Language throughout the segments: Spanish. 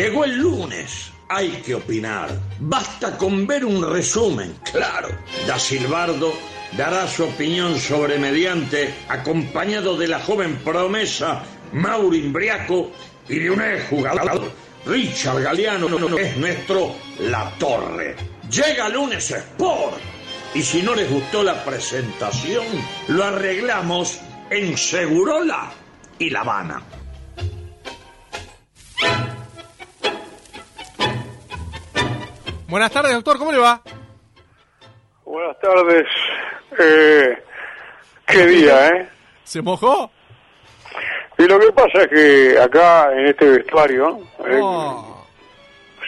Llegó el lunes. Hay que opinar. Basta con ver un resumen, claro. Da Silbardo dará su opinión sobre mediante, acompañado de la joven promesa Mauro Imbriaco y de un ex jugador, Richard Galeano, es nuestro La Torre. Llega lunes Sport. Y si no les gustó la presentación, lo arreglamos en Segurola y La Habana. Buenas tardes, doctor, ¿cómo le va? Buenas tardes. Eh, qué día, ¿eh? ¿Se mojó? Y lo que pasa es que acá en este vestuario eh, Oh.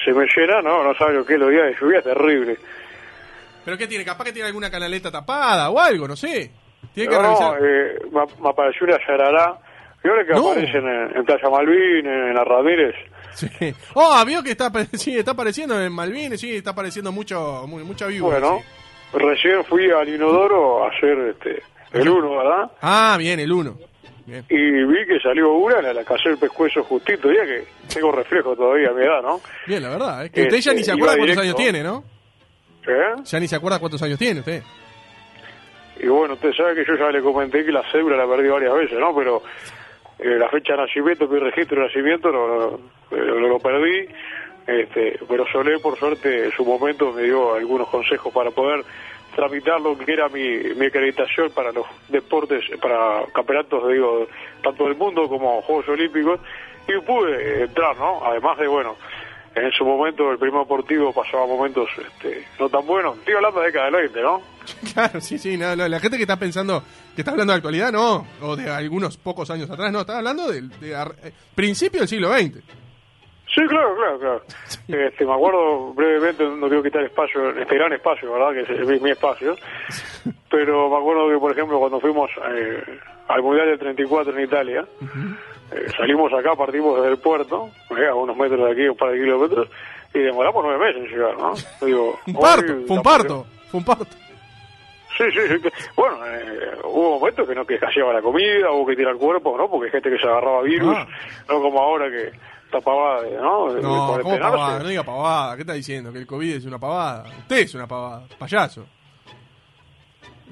se me llena, no, no sabe lo que es los días de lluvia, es terrible. ¿Pero qué tiene? Capaz que tiene alguna canaleta tapada o algo, no sé. Tiene que No, no, revisar. eh, me, me apareció una yarará. Y ahora que No. aparecen en, en Playa Malvin, en, la Ramírez. Sí. Oh, vio que está, sí, está apareciendo en Malvines, sí, está apareciendo mucho, mu- mucha víbora. Bueno, sí. recién fui al Inodoro a hacer este, el uno, ¿verdad? Ah, bien, el uno. Bien. Y vi que salió una, la, la casé el pescuezo justito, ya que tengo reflejo todavía a mi edad, ¿no? Bien, la verdad. Es que usted ya Este, ni se iba acuerda cuántos directo. años tiene, ¿no? ¿Eh? Ya ni se acuerda cuántos años tiene usted. Y bueno, usted sabe que yo ya le comenté que la cédula la perdí varias veces, ¿no? Pero eh, la fecha de nacimiento, mi registro de nacimiento, no, eh, lo perdí. Este, pero Solé, por suerte, en su momento me dio algunos consejos para poder tramitar lo que era mi, mi acreditación para los deportes, para campeonatos, digo, tanto del mundo como Juegos Olímpicos, y pude entrar, ¿no? Además de, bueno, en su momento el primer deportivo pasaba momentos este, no tan buenos. Estoy hablando de década del 20, ¿no? Claro, sí, sí. no, no, la gente que está pensando, que está hablando de actualidad, no. O de algunos pocos años atrás, no. Está hablando del de, eh, principio del siglo XX. Sí, claro, claro, claro. Este, me acuerdo brevemente, no quiero quitar espacio, este gran espacio, ¿verdad? Que es, es mi, mi espacio. Pero me acuerdo que, por ejemplo, cuando fuimos eh, al Mundial del 34 en Italia, eh, salimos acá, partimos desde el puerto, eh, a unos metros de aquí, un par de kilómetros, y demoramos nueve meses en llegar, ¿no? Digo, Un parto, fue un parto, fue un parto. Sí, sí, sí. Bueno, eh, hubo momentos que no que escaseaba la comida, hubo que tirar cuerpos, ¿no? Porque hay gente que se agarraba virus, Ah. no como ahora que está pavada, de- ¿no? No, ¿cómo pavada? No diga pavada. ¿Qué está diciendo? Que el COVID es una pavada. Usted es una pavada, payaso.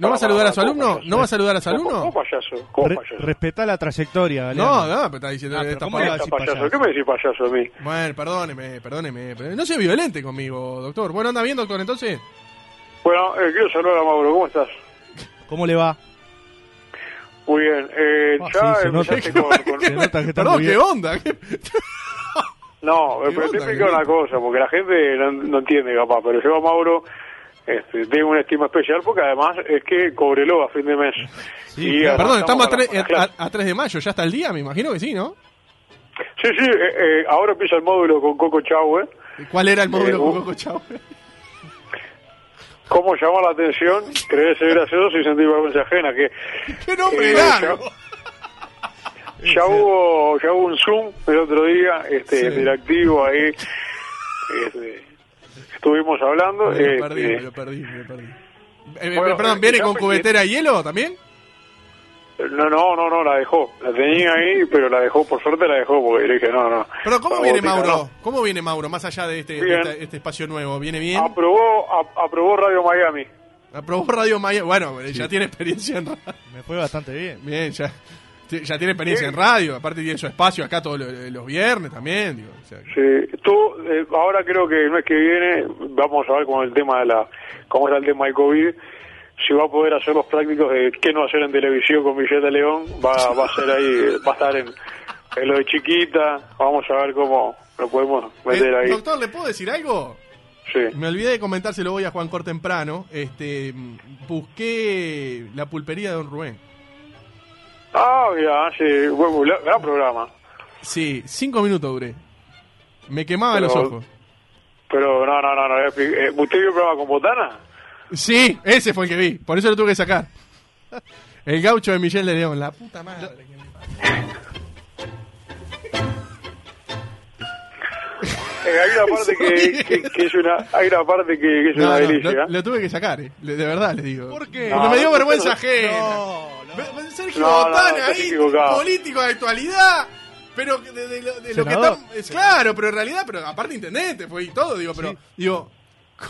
¿No va a saludar a su ¿Cómo alumno? ¿No va a saludar a su ¿Cómo, alumno? cómo payaso? ¿Cómo payaso? respetá la trayectoria, No, Galeano. no, pero está diciendo Ah, que pero está ¿cómo pavada. le va a ¿Qué decir payaso? payaso? ¿Qué me decís payaso a mí? Bueno, perdóneme, perdóneme. pero No sea violente conmigo, doctor. Bueno, anda bien, doctor, entonces. Bueno, eh, quiero saludar a Mauro, ¿cómo estás? ¿Cómo le va? Muy bien, eh, Ah, ya sí, se nota empezaste que- con... con- Se nota que está Perdón, muy ¿qué onda? ¿Qué- No, ¿Qué pero te onda, explico una cosa, porque la gente no, no entiende capaz, pero yo a Mauro este, tengo una estima especial porque además es que cobreló a fin de mes. Y Perdón, estamos a con la- 3, con la clase. a, a 3 de mayo, ya está el día, me imagino que sí, ¿no? Sí, sí, eh, eh, ahora empieza el módulo con Coco Chau, ¿eh? ¿Cuál era el módulo Eh, con uh. Coco Chau? cómo llamar la atención, creerse gracioso y sentir vergüenza ajena, que ¡Qué nombre largo! ya hubo ya hubo un Zoom el otro día, este Sí. interactivo ahí, este, estuvimos hablando. Me lo este, perdí, me lo perdí, me lo perdí. Eh, Bueno, perdón, eh, ¿viene con cubetera de hielo también? no, no, no, no, la dejó, la tenía ahí, pero la dejó, por suerte la dejó, porque le dije, no, no. Pero ¿cómo viene botica, Mauro? no. ¿Cómo viene Mauro, más allá de este, de este, este espacio nuevo? ¿Viene bien? Aprobó, a- aprobó Radio Miami. Aprobó Radio Maya. Bueno, ya tiene experiencia en radio. Me fue bastante bien. Bien, ya, ya tiene experiencia en radio. Aparte tiene su espacio acá todos los, viernes también. Digo, o sea, Sí, tú, eh, ahora creo que el mes que viene vamos a ver con el tema de la, cómo está el tema del COVID, si va a poder hacer los prácticos de qué no hacer en televisión con Villeta León, va, va a ser ahí, va a estar en, en lo de chiquita, vamos a ver cómo lo podemos meter Eh, ahí. Doctor, ¿le puedo decir algo? Sí. Me olvidé de comentárselo hoy a Juan Cor temprano. Este, mm, busqué la pulpería de Don Rubén. Ah, mira, sí, buen, gran programa. Sí, cinco minutos duré. Me quemaba Pero- los ojos. Pero no, no, no, no. eh, ¿Usted vio el programa con Botana? Sí, ese fue el que vi. Por eso lo tuve que sacar. El gaucho de Miguel de León. La puta madre. Hay una parte que, que, que es una, hay una parte que, que es No, una no, delicia. lo, lo tuve que sacar, eh. De verdad les digo. ¿Por qué? Porque No, me dio vergüenza no, ajena. Sergio No, no, Botana ahí, equivocado. político de actualidad, Pero de, de lo, de lo que están. es claro, pero en realidad, pero aparte intendente fue y todo, digo, pero. Digo,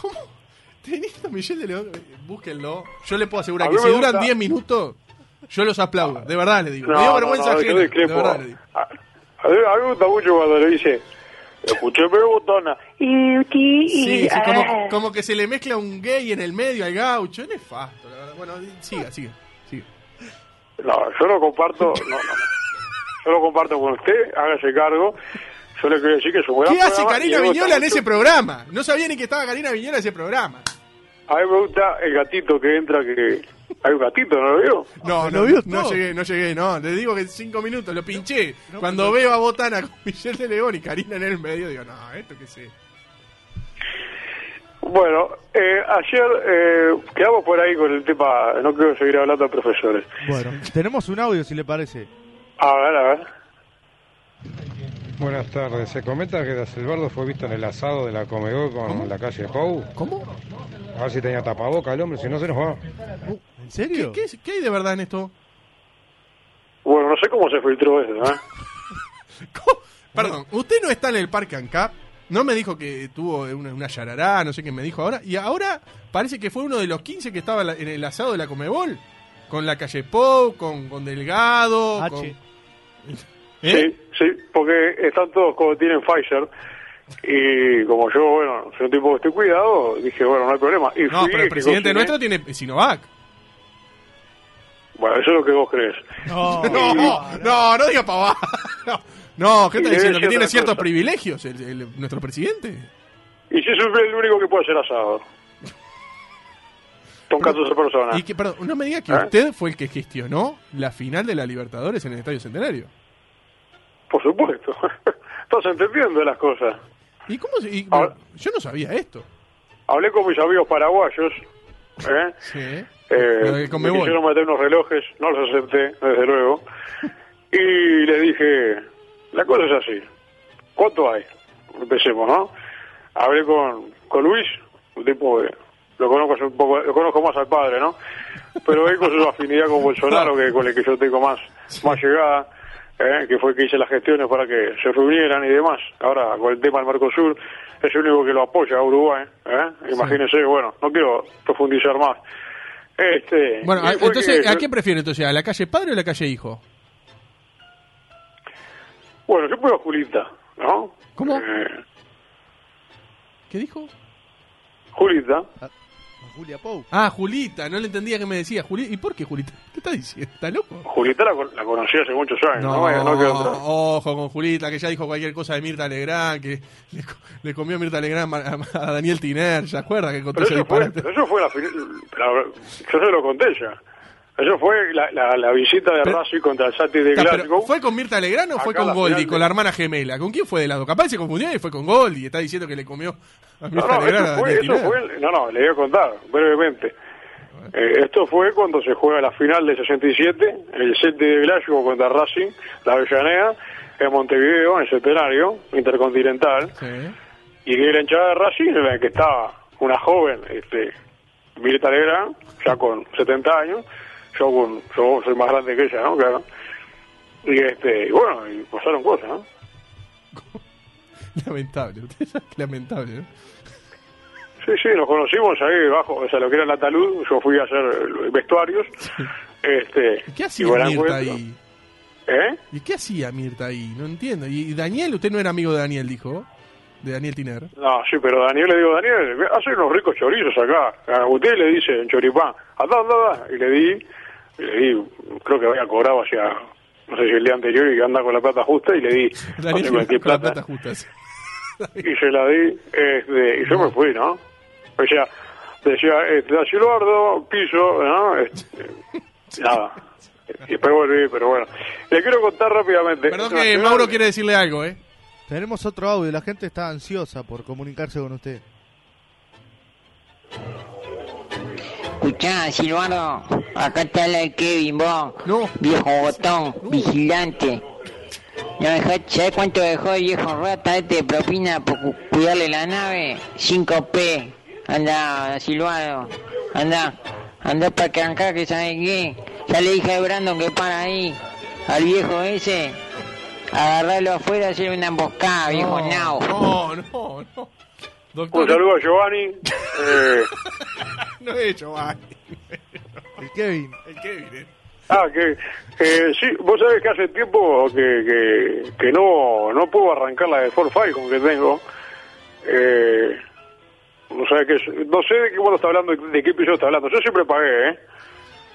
¿cómo? Teniendo a Michelle de León, eh, búsquenlo. Yo le puedo asegurar que si duran gusta- 10 minutos, yo los aplaudo. De verdad le digo. No, me dio vergüenza no, ajena, De discrepo. verdad le digo. A, a mí, a mí me gusta mucho cuando le dice, escúcheme botona. Sí, sí, ah. como, como que se le mezcla un gay en el medio al gaucho. Es nefasto, la verdad. Bueno, siga, siga. siga. No, yo lo comparto, no, no. Yo lo comparto con usted, hágase cargo. Yo le quiero decir que es un gran ¿Qué hace Karina Viñola en mucho. ese programa? No sabía ni que estaba Karina Viñola en ese programa. A mí me gusta el gatito que entra, que hay un gatito, ¿no lo veo? No, ¿Lo no, vio no llegué, no llegué, no. Le digo que en cinco minutos lo pinché. Cuando veo a Botana con Michelle de León y Karina en el medio, digo, no, esto qué sé. Bueno, eh, ayer eh, quedamos por ahí con el tema, no quiero seguir hablando de profesores. Bueno, tenemos un audio si le parece. A ver, a ver. Buenas tardes. Se comenta que Da Silvardo fue visto en el asado de la Comegol con la calle Pou. ¿Cómo? A ver si tenía tapaboca el hombre, si no se nos va. ¿En ¿Qué, serio? qué, qué hay de verdad en esto? Bueno, no sé cómo se filtró eso, ¿eh? ¿Cómo? Perdón, usted no está en el Parque ANCAP. No me dijo que tuvo una, una yarará, no sé qué me dijo ahora. Y ahora parece que fue uno de los 15 que estaba en el asado de la Comebol. Con la calle Pou, con, con Delgado. H. Con... ¿Eh? Sí, sí, porque están todos como tienen Pfizer. Y como yo, bueno, soy un tipo que estoy cuidado, dije, bueno, no hay problema. Y No, fui pero el presidente nuestro tiene Sinovac. Bueno, eso es lo que vos crees. No, No, no, no diga pavada. No, ¿qué Y está debe diciendo? ¿Que tiene ciertos cosa. privilegios el, el- nuestro presidente? Y si soy el único que puede hacer asado. Son 14 personas. Y que, perdón, no me diga que ¿Eh? usted fue el que gestionó la final de la Libertadores en el Estadio Centenario. Por supuesto. Estás entendiendo las cosas. ¿Y cómo se- y- Ahora- yo no sabía esto. Hablé con mis amigos paraguayos. ¿eh? Sí. Eh, me quisieron meter unos relojes, no los acepté, desde luego. Y le dije, la cosa es así. ¿Cuánto hay? Empecemos, ¿no? Hablé con, con Luis, un tipo que lo conozco un poco, lo conozco más al padre, ¿no? Pero él con su afinidad con Bolsonaro, que con el que yo tengo más, más llegada, ¿eh? que fue que hice las gestiones para que se reunieran y demás. Ahora, con el tema del Mercosur, es el único que lo apoya a Uruguay, ¿eh? Imagínense, bueno, no quiero profundizar más. Este, Bueno, a- entonces, que- ¿a qué prefiere entonces? ¿A la calle padre o la calle hijo? Bueno, yo puedo a Julita, ¿no? ¿Cómo? Eh, ¿Qué dijo? Julita. A Julia Pou. Ah, Julita, no le entendía que me decía. Julita. ¿Y por qué Julita? ¿Qué está diciendo? ¿Está loco? Julita la, la conocí hace muchos años, ¿no? No, ojo con Julita, que ya dijo cualquier cosa de Mirta Legrand, que le, co- le comió Mirta Legrand a, a Daniel Tiner, ¿se acuerda que contó Pero ese eso fue, pero eso fue la, la- yo se lo conté ya. Eso fue la, la, la visita de Racing contra el Sati de pero, Glasgow. ¿Fue con Mirta Legrand o fue Acá con final con de- la hermana gemela? ¿Con quién fue de lado? Capaz se confundió y fue con Goldie. Está diciendo que le comió a No, Mirta no, a eso fue, eso fue, no, no, le voy a contar brevemente. Eh, esto fue cuando se juega la final del 67, el set de Glasgow contra Racing, la Avellaneda, en Montevideo, en el Centenario, Intercontinental. Sí. y que la hinchada de Racing en la que estaba una joven, este, Mirta Legrand, ya con 70 años, yo yo soy más grande que ella, ¿no? Claro. Y este, y bueno, y pasaron cosas, ¿no? Lamentable, lamentable, ¿no? Sí, sí, nos conocimos ahí debajo, o sea, lo que era la talud, yo fui a hacer vestuarios, este, ¿Y ¿Qué hacía Mirta ahí? ¿Eh? ¿Y qué hacía Mirta ahí? No entiendo. ¿Y Daniel? ¿Usted no era amigo de Daniel, dijo? De Daniel Tiner. No, sí, pero Daniel le digo, Daniel, hace unos ricos chorizos acá. A usted le dice en choripán, anda, anda. Y le di, le di, creo que había cobrado hacia, no sé si el día anterior y que anda con la plata justa y le di, qué con la plata, plata justa. sí. y se la di, este, y yo me fui, ¿no? O sea, decía, este, da Silbardo, piso, ¿no? Este, nada. Y después volví, pero bueno. Le quiero contar rápidamente. Perdón Nacional- que Mauro quiere decirle algo, ¿eh? Tenemos otro audio. La gente está ansiosa por comunicarse con usted. Escuchá, Silvano, acá está la de Kevin, vos. No. Viejo botón, vigilante. No ¿Sabés cuánto dejó el viejo rata este de propina por cu- cuidarle la nave? 5P. Anda, Silvano. Anda. Anda para que acá, que sabe qué. Ya le dije a Brandon que para ahí. Al viejo ese. Agarrarlo afuera y hacer una emboscada, viejo nao. No, no, no. Un Doctor, saludo a Giovanni. Eh, no he hecho, va. El Kevin. El Kevin, eh. ah, que eh, sí, vos sabés que hace tiempo que, que, que no, no puedo arrancar la de Ford Falcon que tengo. Eh, no, sé qué, es- no sé de qué bueno está hablando, de qué episodio está hablando. Yo siempre pagué, ¿eh?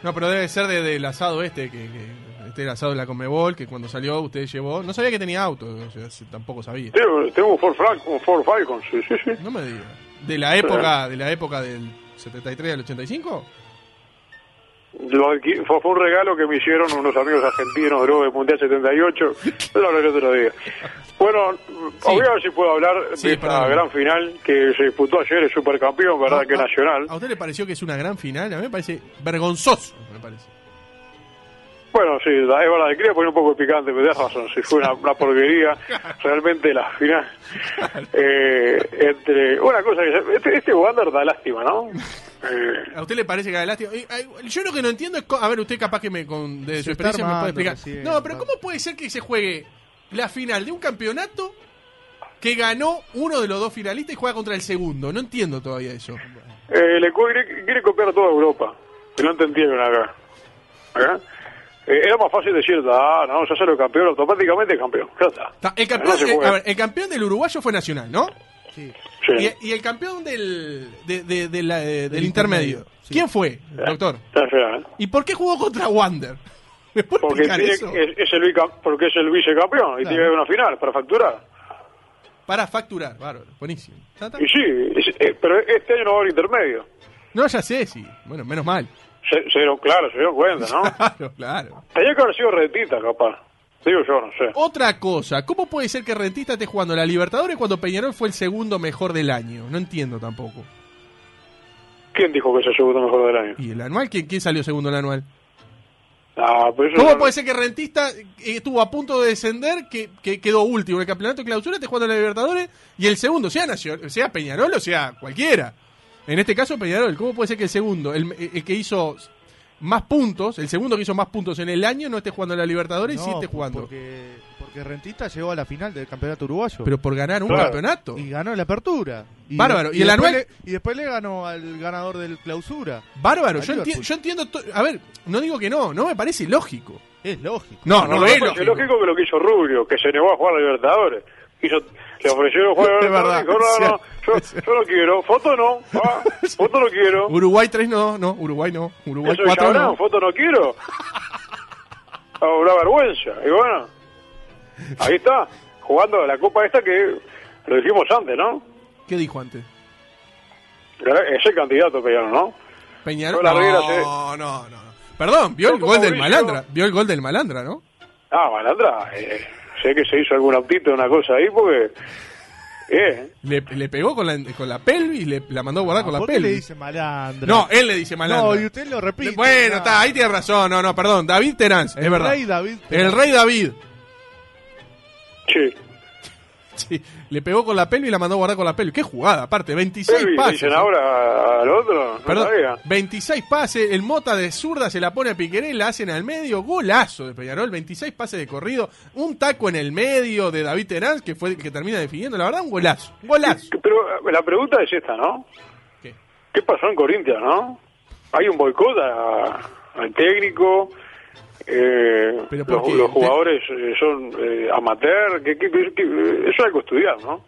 No, pero debe ser de- del asado este, que, que- este el asado de la Comebol, que cuando salió usted llevó. No sabía que tenía auto, o sea, tampoco sabía. Tengo, tengo un Ford Falcon, un Ford Falcon, sí, sí, sí. No me diga. ¿De la época, de la época del 73 al 85? Lo fue, fue un regalo que me hicieron unos amigos argentinos luego del Mundial 78. Yo lo hablaré otro día. Bueno, voy a ver si puedo hablar Sí, de esta perdón. gran final que se disputó ayer, el supercampeón, ¿verdad? ¿A- que a- nacional. ¿A usted le pareció que es una gran final? A mí me parece vergonzoso, me parece. Bueno, sí, la- es verdad, quería poner un poco de picante, me das razón, si fue una, una porquería, realmente la final. Eh, entre Una cosa que... se- Este, este Wander da lástima, ¿no? Eh, ¿A usted le parece que da lástima? Yo lo que no entiendo es... co- A ver, usted capaz que me, con, de Se su experiencia me puede explicar. recién, no, pero va. ¿cómo puede ser que se juegue la final de un campeonato que ganó uno de los dos finalistas y juega contra el segundo? No entiendo todavía eso. eh, le quiere, quiere copiar a toda Europa, que no entendieron acá. ¿Eh? Eh, era más fácil decir, ah, no, ya salió campeón, automáticamente es campeón. Ya está. Ta- El campeón, No se juega. a ver, el campeón del uruguayo fue Nacional, ¿no? Sí. Sí. Y, y el campeón del, de- de- de la- eh, del, intermedio. intermedio, sí. ¿Quién fue, doctor? Nacional. ¿Y por qué jugó contra Wander? ¿Me puede Porque, explicar tiene- eso? es, es el, porque es el vicecampeón y Claro. tiene que haber una final para facturar. Para facturar, bárbaro, buenísimo. Y sí, es- eh, pero este año no va a haber intermedio. No, ya sé, sí. Bueno, menos mal. Se, se dieron, claro, se dieron cuenta, ¿no? Claro, claro. Tenía que haber sido retita, capaz. Digo yo, no sé. Otra cosa, ¿cómo puede ser que Rentista esté jugando la Libertadores cuando Peñarol fue el segundo mejor del año? No entiendo tampoco. ¿Quién dijo que es el segundo mejor del año? ¿Y el anual? ¿Quién, quién salió segundo en el anual? Ah, eso ¿Cómo no- puede ser que Rentista eh, estuvo a punto de descender, que, que quedó último en el campeonato de clausura, esté jugando la Libertadores, y el segundo, sea, Nacional, sea Peñarol o sea cualquiera? En este caso Peñarol, ¿cómo puede ser que el segundo, el, el que hizo más puntos, el segundo que hizo más puntos en el año, no esté jugando la Libertadores y sí No, esté jugando? Porque, porque Rentista llegó a la final del campeonato uruguayo. Pero por ganar un Claro. campeonato. y ganó la apertura. Y, Bárbaro. ¿Y el después anual? le- y después le ganó al ganador del clausura. Bárbaro, yo, enti- yo entiendo. A ver, no digo que no, no me parece lógico. Es lógico. No, no, no, es no, lógico. es lógico que lo que hizo Rubio, que se negó a jugar a Libertadores. Hizo, le ofrecieron jugar Es verdad. Dijo, no, no, yo, yo no quiero. Foto no. ah, foto no quiero. Uruguay 3 no, no, Uruguay no. Uruguay Eso es 4 Chabrán, no. foto no quiero. Ah, una vergüenza. Y bueno, ahí está, jugando la copa esta que lo dijimos antes, ¿no? ¿Qué dijo antes? Es el candidato, Peñarol, ¿no? Peñarol. No, no, no, no. Perdón, vio el gol del Malandra. Vio el gol del Malandra, ¿no? Ah, Malandra, eh, sé que se hizo algún autito, una cosa ahí, porque... Eh, Le, le pegó con la, con la pelvis, le, la mandó a guardar con la ¿Por qué le pelvis. dice malandra? No, él le dice Malandra. No, y usted lo repite. bueno, no. está, ahí tiene razón. No, no, perdón. David Terán, es El verdad. rey David. El rey David. sí. Sí, le pegó con la pelvis y la mandó a guardar con la pelvis. Qué jugada, aparte, 26 Elvis, pases. dicen ahora al otro, no Perdón, sabía. 26 pases, el Mota de zurda se la pone a Piqueré, la hacen al medio, golazo de Peñarol, 26 pases de corrido, un taco en el medio de David Terán, que fue el que termina definiendo, la verdad, un golazo, un golazo. Pero eh, la pregunta es esta, ¿no? ¿Qué? ¿Qué pasó en Corinthians, no? Hay un boicot al técnico, eh, Pero ¿por los, los jugadores eh, son eh, amateur, que, que- que- que- eso hay que estudiar, ¿no?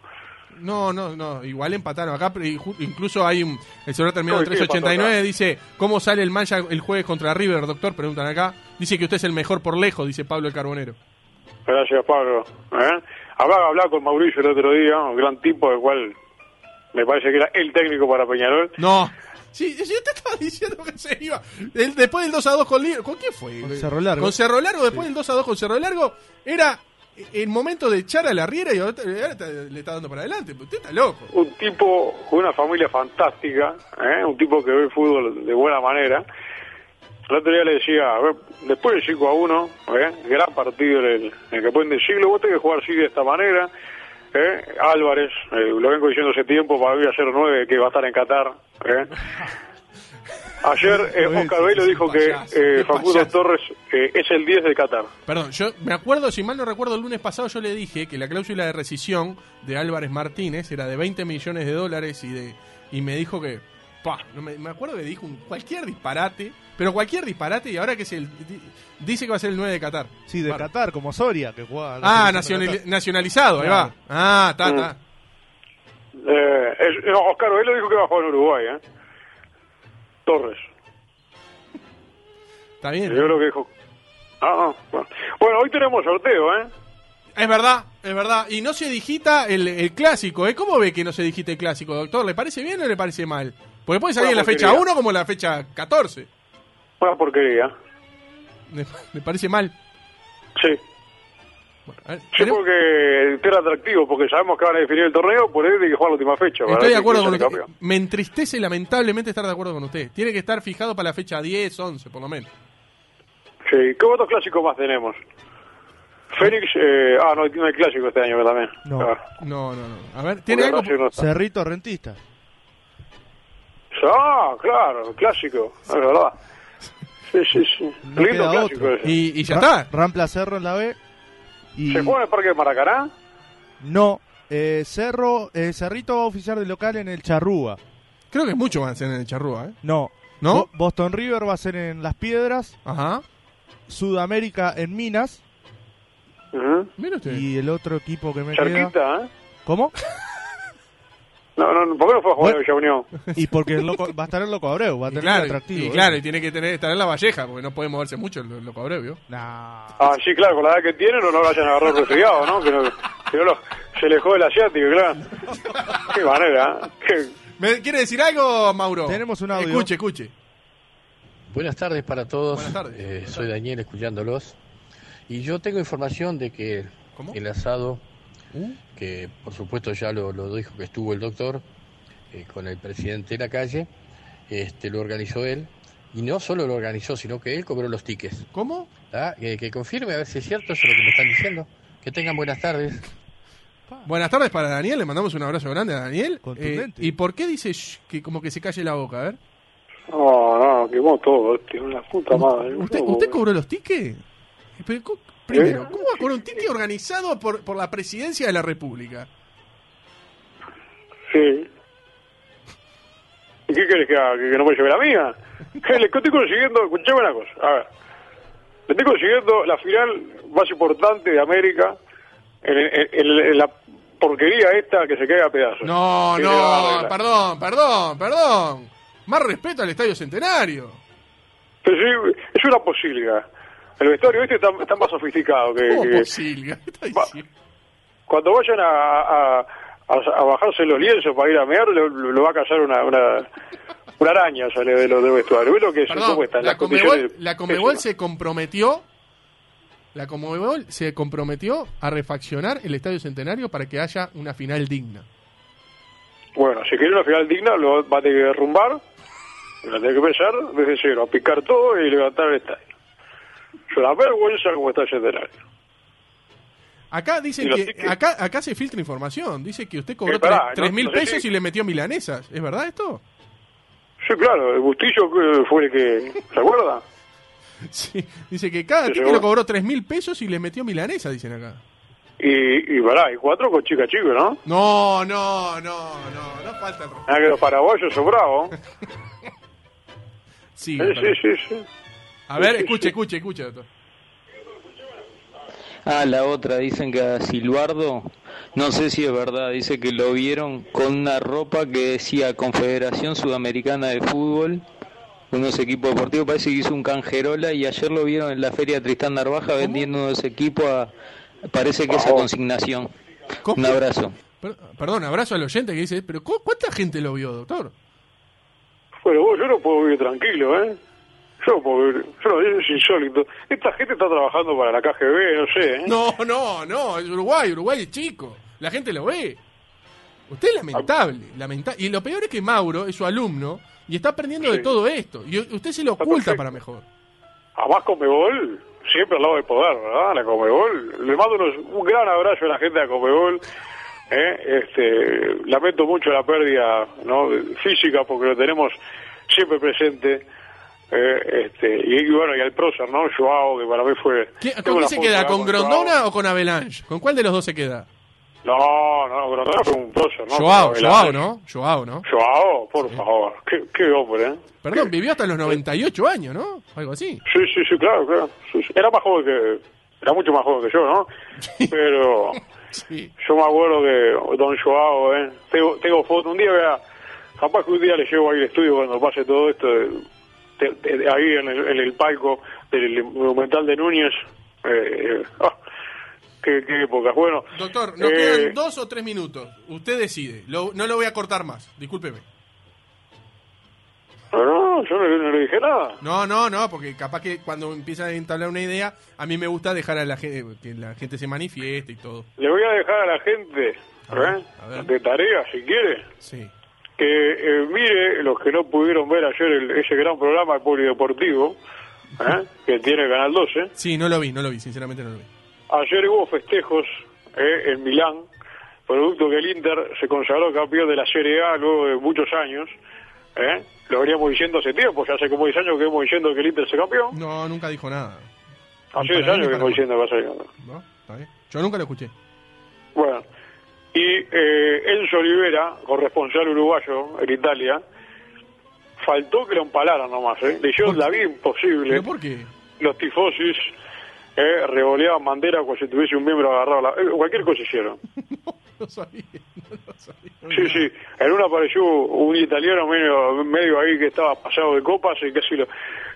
No, no, no, igual empataron acá, pero incluso hay un, el celular terminado en ¿Cómo que qué pasó 389, acá? dice, ¿cómo sale el mancha el jueves contra River, doctor? Preguntan acá. Dice que usted es el mejor por lejos, dice Pablo el Carbonero. Gracias, Pablo. ¿eh? Hablaba, hablaba con Mauricio el otro día, un gran tipo, del cual me parece que era el técnico para Peñarol. No. Sí, yo te estaba diciendo que se iba. El- después del 2 a 2 con Liverpool. ¿Con quién fue? Con Cerro Largo. Con Cerro Largo, después del 2 a 2 con Cerro Largo, era el momento de echar a la riera y ahora ahora está- le está dando para adelante. Usted está loco. un tipo con una familia fantástica, ¿eh? un tipo que ve el fútbol de buena manera. El otro día le decía, a ver, después del 5 a 1, ¿eh? gran partido en el, en el que pueden decirlo, vos tenés que jugar así de esta manera. ¿Eh? Álvarez, eh, lo vengo diciendo hace tiempo, para mí a ser 9 que va a estar en Qatar. ¿eh? Ayer eh, Oscar Velo dijo que eh, Facundo. Torres eh, es el 10 de Qatar. Perdón, yo me acuerdo, si mal no recuerdo, el lunes pasado yo le dije que la cláusula de rescisión de Álvarez Martínez era de 20 millones de dólares y de y me dijo que, pa, no me, me acuerdo que dijo un- cualquier disparate, pero cualquier disparate y ahora que es el di- dice que va a ser el 9 de Qatar. Sí, de. Qatar, como Soria, que juega. Ah, nacionalizado, ahí va. Ah, está, Mm. está. Eh, es- no, Oscar Velo dijo que va a jugar en Uruguay, ¿eh? Torres. Está Yo bien. creo que dijo... Ah, no, bueno. Bueno, hoy tenemos sorteo, ¿eh? Es verdad, es verdad. Y no se digita el, el clásico, ¿eh? ¿Cómo ve que no se digita el clásico, doctor? ¿Le parece bien o le parece mal? Porque puede salir en la fecha porquería. 1 como en la fecha 14. Una porquería. ¿Le, le parece mal? Sí. Bueno, ver, Sí, tenemos- porque era atractivo, porque sabemos que van a definir el torneo, por eso hay que jugar la última fecha. Estoy de acuerdo con usted. Me entristece lamentablemente estar de acuerdo con usted. Tiene que estar fijado para la fecha 10, 11, por lo menos. Sí, ¿qué otros clásicos más tenemos? Fénix, eh, ah, no, no hay clásico este año también. No. No, no, no. A ver, ¿tiene porque algo? No. Cerrito Rentista. Ah, claro, clásico, es verdad. Sí, sí, sí. No Lindo queda clásico otro. ese. Y, y ya Ra- está. Rampla Cerro en la B. Y ¿Se juega en el Parque de Maracaná? no, eh, Cerro, eh, Cerrito va a oficiar de local en el Charrúa. Creo que mucho van a ser en el Charrúa, ¿eh? No. ¿No? Bo- Boston River va a ser en Las Piedras. Ajá. Sudamérica en Minas. Ujú. Mira usted. Y el otro equipo que me queda. Cerquita, ¿eh? ¿Cómo? No, no, ¿por qué no fue a jugar Bueno. en Villa Unión? Y porque el loco, va a estar el Loco Abreu, va a tener claro, atractivo. y ¿eh? claro, y tiene que tener, estar en la Valleja, porque no puede moverse mucho el, el loco Abreu, ¿vio? Nah. Ah, sí, claro, con la edad que tiene no, lo vayan a agarrar resfriado, ¿no? Que, no, que no lo- se le jode el asiático, claro. Qué manera, ¿eh? Qué- ¿Me quiere decir algo, Mauro? Tenemos un audio. Escuche, escuche. Buenas tardes para todos. Buenas tardes. Eh, soy Daniel escuchándolos. Y yo tengo información de que ¿Cómo? el asado, Que por supuesto ya lo, lo dijo que estuvo el doctor eh, con el presidente de la calle, este, lo organizó él. Y no solo lo organizó, sino que él cobró los tickets. ¿Cómo? ¿Ah? Que, que confirme a ver si es cierto eso es lo que me están diciendo. Que tengan buenas tardes. Buenas tardes para Daniel, le mandamos un abrazo grande a Daniel. Eh, ¿Y por qué dice que como que se calle la boca? A ver. No, no, quemó todo, tío, una puta madre. ¿Usted, ¿usted cobró los tickets? Pero, ¿cómo- primero, ¿Eh? ¿cómo va cobrar un ticket organizado por, por la presidencia de la República? Sí. ¿Y qué querés que haga? ¿Que, no me lleve la mía? Le estoy consiguiendo, escuchame una cosa, a ver. Le estoy consiguiendo la final más importante de América en, en- en- en la porquería esta que se caiga a pedazos. No, no, perdón, perdón, perdón. Más respeto al Estadio Centenario. Pero sí, es una posibilidad. El vestuario este está, está más sofisticado que, ¿Cómo que- posible? Cuando vayan a, a, bajarse los lienzos para ir a mear, lo, lo va a cazar una, una, una araña sale de los de vestuario. ¿Ves lo que? Perdón, ¿Cómo están la? Comebol, la Comebol se comprometió la Comebol se comprometió a refaccionar el Estadio Centenario para que haya una final digna. Bueno, si quiere una final digna, lo va a tener que derrumbar, lo va a tener que empezar desde cero, a picar todo y levantar el estadio. Es una vergüenza como está el centenario. Acá dicen que tickets. acá acá se filtra información, dice que usted cobró Eh, tres mil no sé pesos si- y le metió milanesas, ¿es verdad esto? Sí, claro, el Bustillo eh, fue el que... ¿Se acuerda? Sí, dice que cada ticket lo cobró tres mil pesos y le metió milanesa, dicen acá. Y, y pará, y cuatro con chica chico, ¿no? No, no, no, no, no falta el. Ah, que los paraguayos son bravos. Sí, Sí, sí, sí, sí. A ver, escuche, escuche, escuche, doctor. Ah, la otra, dicen que a Silbardo, no sé si es verdad, dice que lo vieron con una ropa que decía Confederación Sudamericana de Fútbol, unos equipos deportivos, parece que hizo un canjerola y ayer lo vieron en la feria Tristán Narvaja vendiendo unos equipos a, parece que esa consignación. ¿Cómo? Un abrazo. Per- Perdón, abrazo al oyente que dice, pero ¿cu- ¿cuánta gente lo vio, doctor? Bueno, vos, yo no puedo vivir tranquilo, ¿eh? Yo vivir, yo es insólito. Esta gente está trabajando para la KGB, no sé, ¿eh? No, no, no, es Uruguay, Uruguay es chico, la gente lo ve. Usted es lamentable, lamenta y lo peor es que Mauro es su alumno y está aprendiendo de todo esto y usted se lo Está oculta perfecto. para mejor. Además, Comebol, siempre al lado del poder, ¿verdad? La Comebol. Le mando unos- un gran abrazo a la gente de Comebol, ¿eh? Este, lamento mucho la pérdida ¿no? física porque lo tenemos siempre presente. Eh, este, y, y bueno, y al prócer, ¿no? Joao, que para mí fue... ¿Qué- tengo ¿Con qué se queda? ¿Con. Grondona o con Avalanche? ¿Con cuál de los dos se queda? No, no, Grondona fue un prócer, ¿no? Joao, Joao, ¿no? Joao, ¿no? Joao, por favor, qué, qué hombre, ¿eh? Perdón, vivió hasta los 98 años, ¿no? Algo así. Sí, sí, sí, claro, claro. Sí, sí. Era más joven que... Era mucho más joven que yo, ¿no? Pero... Sí. Yo me acuerdo que Don Joao, ¿eh? Tengo, tengo fotos. Un día voy a... Capaz que un día le llevo ahí al estudio cuando pase todo esto, de- de ahí en el, en el palco del Monumental de Núñez. Eh, eh, ah, qué, qué épocas. Bueno, Doctor, nos eh, quedan dos o tres minutos. Usted decide. Lo- no lo voy a cortar más. Discúlpeme. no, no, yo no, no le dije nada. No, no, no, porque capaz que cuando empieza a entablar una idea, a mí me gusta dejar a la gente que la gente se manifieste y todo. Le voy a dejar a la gente A ver, ¿eh? a ver. de tarea, si quiere, Sí. Que eh, mire los que no pudieron ver ayer el- ese gran programa de polideportivo ¿eh? que tiene Canal 12. Sí, no lo vi, no lo vi, sinceramente no lo vi. Ayer hubo festejos eh, en Milán, producto que el Inter se consagró campeón de la Serie A luego de muchos años. ¿eh? Lo veníamos diciendo hace tiempo, ya hace como 10 años que hemos diciendo que el Inter se campeón. No, nunca dijo nada. Hace Ni 10 para años que hemos diciendo que va a ser campeón. ¿No? ¿Está bien? Yo nunca lo escuché. Bueno, y eh, Enzo Olivera, corresponsal uruguayo en Italia, faltó que lo empalaran nomás, ¿eh? Le hicieron la vida imposible. ¿Pero por qué? Los tifosis eh, revoleaban bandera como si tuviese un miembro agarrado. la- eh, cualquier cosa hicieron. No sabía, no lo sabía. Sí, sí. En una apareció un italiano medio, medio ahí que estaba pasado de copas y casi lo...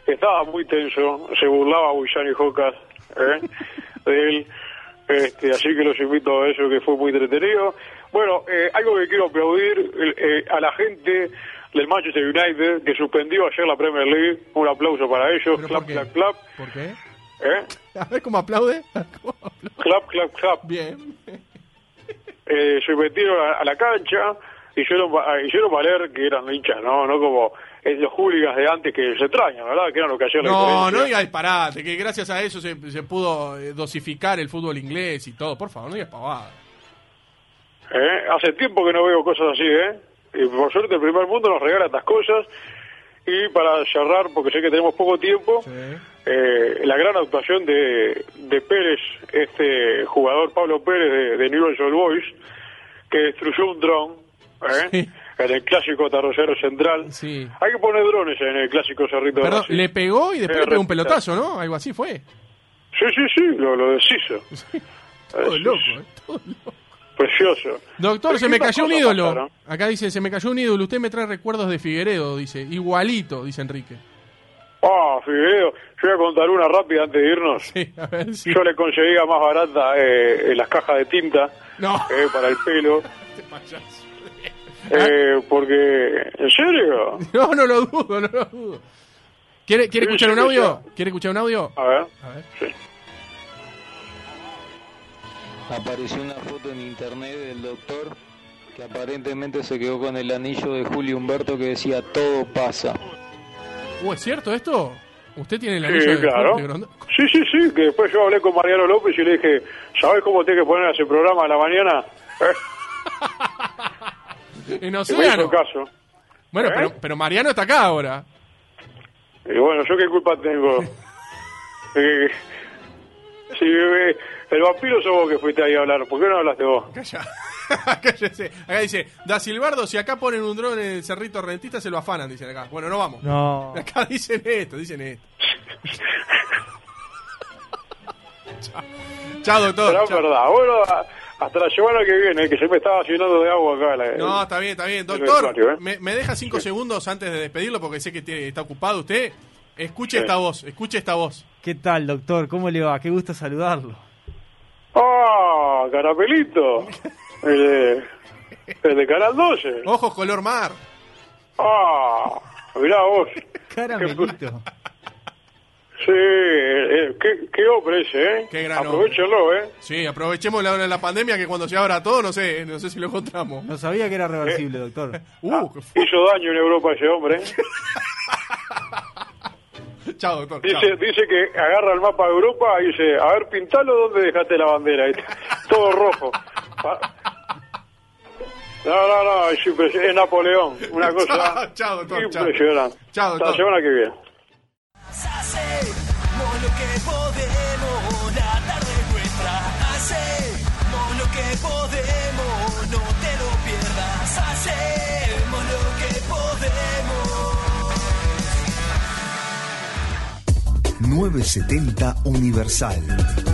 Estaba muy tenso, se burlaba a Guillani Jocas ¿eh? de él. Este, así que los invito a eso, que fue muy entretenido. Bueno, eh, algo que quiero aplaudir eh, a la gente del Manchester United que suspendió ayer la Premier League. Un aplauso para ellos. ¿Pero Clap, por qué? clap, clap. ¿Por qué? ¿eh? A ver cómo aplaude. ¿Cómo aplaude? Clap, clap, clap. Bien. eh, se metieron a, a la cancha, hicieron, hicieron valer que eran hinchas, ¿no? No como eh, los hooligans de antes que se extrañan, ¿verdad? Que eran lo que hacían la No, no diga disparate, que gracias a eso se, se pudo eh, dosificar el fútbol inglés y todo. Por favor, no digas pavada. ¿Eh? Hace tiempo que no veo cosas así, ¿eh? Y por suerte el primer mundo nos regala estas cosas. Y para cerrar, porque sé que tenemos poco tiempo, eh, la gran actuación de, de Pérez, este jugador Pablo Pérez de, de Newell's Old Boys, que destruyó un dron ¿eh? en el clásico Tarrocero Central. Sí. Hay que poner drones en el clásico Cerrito Perdón, le pegó y después le pegó un pelotazo, ¿no? Algo así fue. Sí, sí, sí, lo, lo deshizo. Todo loco, ¿eh? Todo loco. Precioso. Doctor, se ¿Qué me cayó un ídolo. pasaron? Acá dice, se me cayó un ídolo. Usted me trae recuerdos de Figueredo, dice. Igualito, dice Enrique. Ah, Figueredo, yo voy a contar una rápida antes de irnos. Sí, a ver si... Yo le conseguía más barata eh, en las cajas de tinta No. eh, para el pelo. Este payaso. Eh, porque, ¿en serio? No, no lo dudo, no lo dudo. ¿Quiere, ¿quiere Sí, escuchar sí, un audio? sí. ¿Quiere escuchar un audio? A ver. A ver. Sí. Apareció una foto en internet del doctor que aparentemente se quedó con el anillo de Julio Humberto que decía todo pasa. Uh, ¿es cierto esto? ¿Usted tiene el Sí, anillo de claro. Grondona? Sí, sí, sí, que después yo hablé con Mariano López y le dije, ¿sabes cómo tenés que poner ese programa a la mañana? Eh, En Océano. caso. Bueno, ¿Eh? pero, pero Mariano está acá ahora. Y bueno, ¿yo qué culpa tengo? Eh, si eh, el vampiro sos vos que fuiste ahí a hablar, ¿por qué no hablaste vos? Calla. Cállese. Acá dice, Da Silbardo, si acá ponen un dron en el Cerrito Rentista, se lo afanan, dicen acá. Bueno, no vamos. No. Acá dicen esto, dicen esto. Chao. Chao, doctor. Pero es Chao. verdad. Bueno, a- hasta la semana que viene, que se me estaba llenando de agua acá. La, No, está bien, está bien. Doctor, ¿eh? me, me deja cinco segundos antes de despedirlo porque sé que tiene- está ocupado usted. Escuche Sí. esta voz, escuche esta voz. ¿Qué tal, doctor? ¿Cómo le va? Qué gusto saludarlo. ¡Ah, carapelito! El de, el de Canal 12. Ojos color mar. ¡Ah! Mirá vos. Caramelito. Sí, eh, eh, qué, qué hombre ese, ¿eh? Qué gran Aprovechenlo, ¿eh? Sí, aprovechemos la hora de la pandemia que cuando se abra todo, no sé, no sé si lo encontramos. No sabía que era reversible, doctor. Uh, fu- Hizo daño en Europa ese hombre. ¿eh? Chao, doctor. chao. Dice, dice que agarra el mapa de Europa y dice, a ver, pintalo donde dejaste la bandera. Todo rojo. No, no, no, es, Napoleón. Una cosa Chao, chao, doctor, chao. impresionante. Chao, Hasta la doctor. semana que viene. 970 Universal.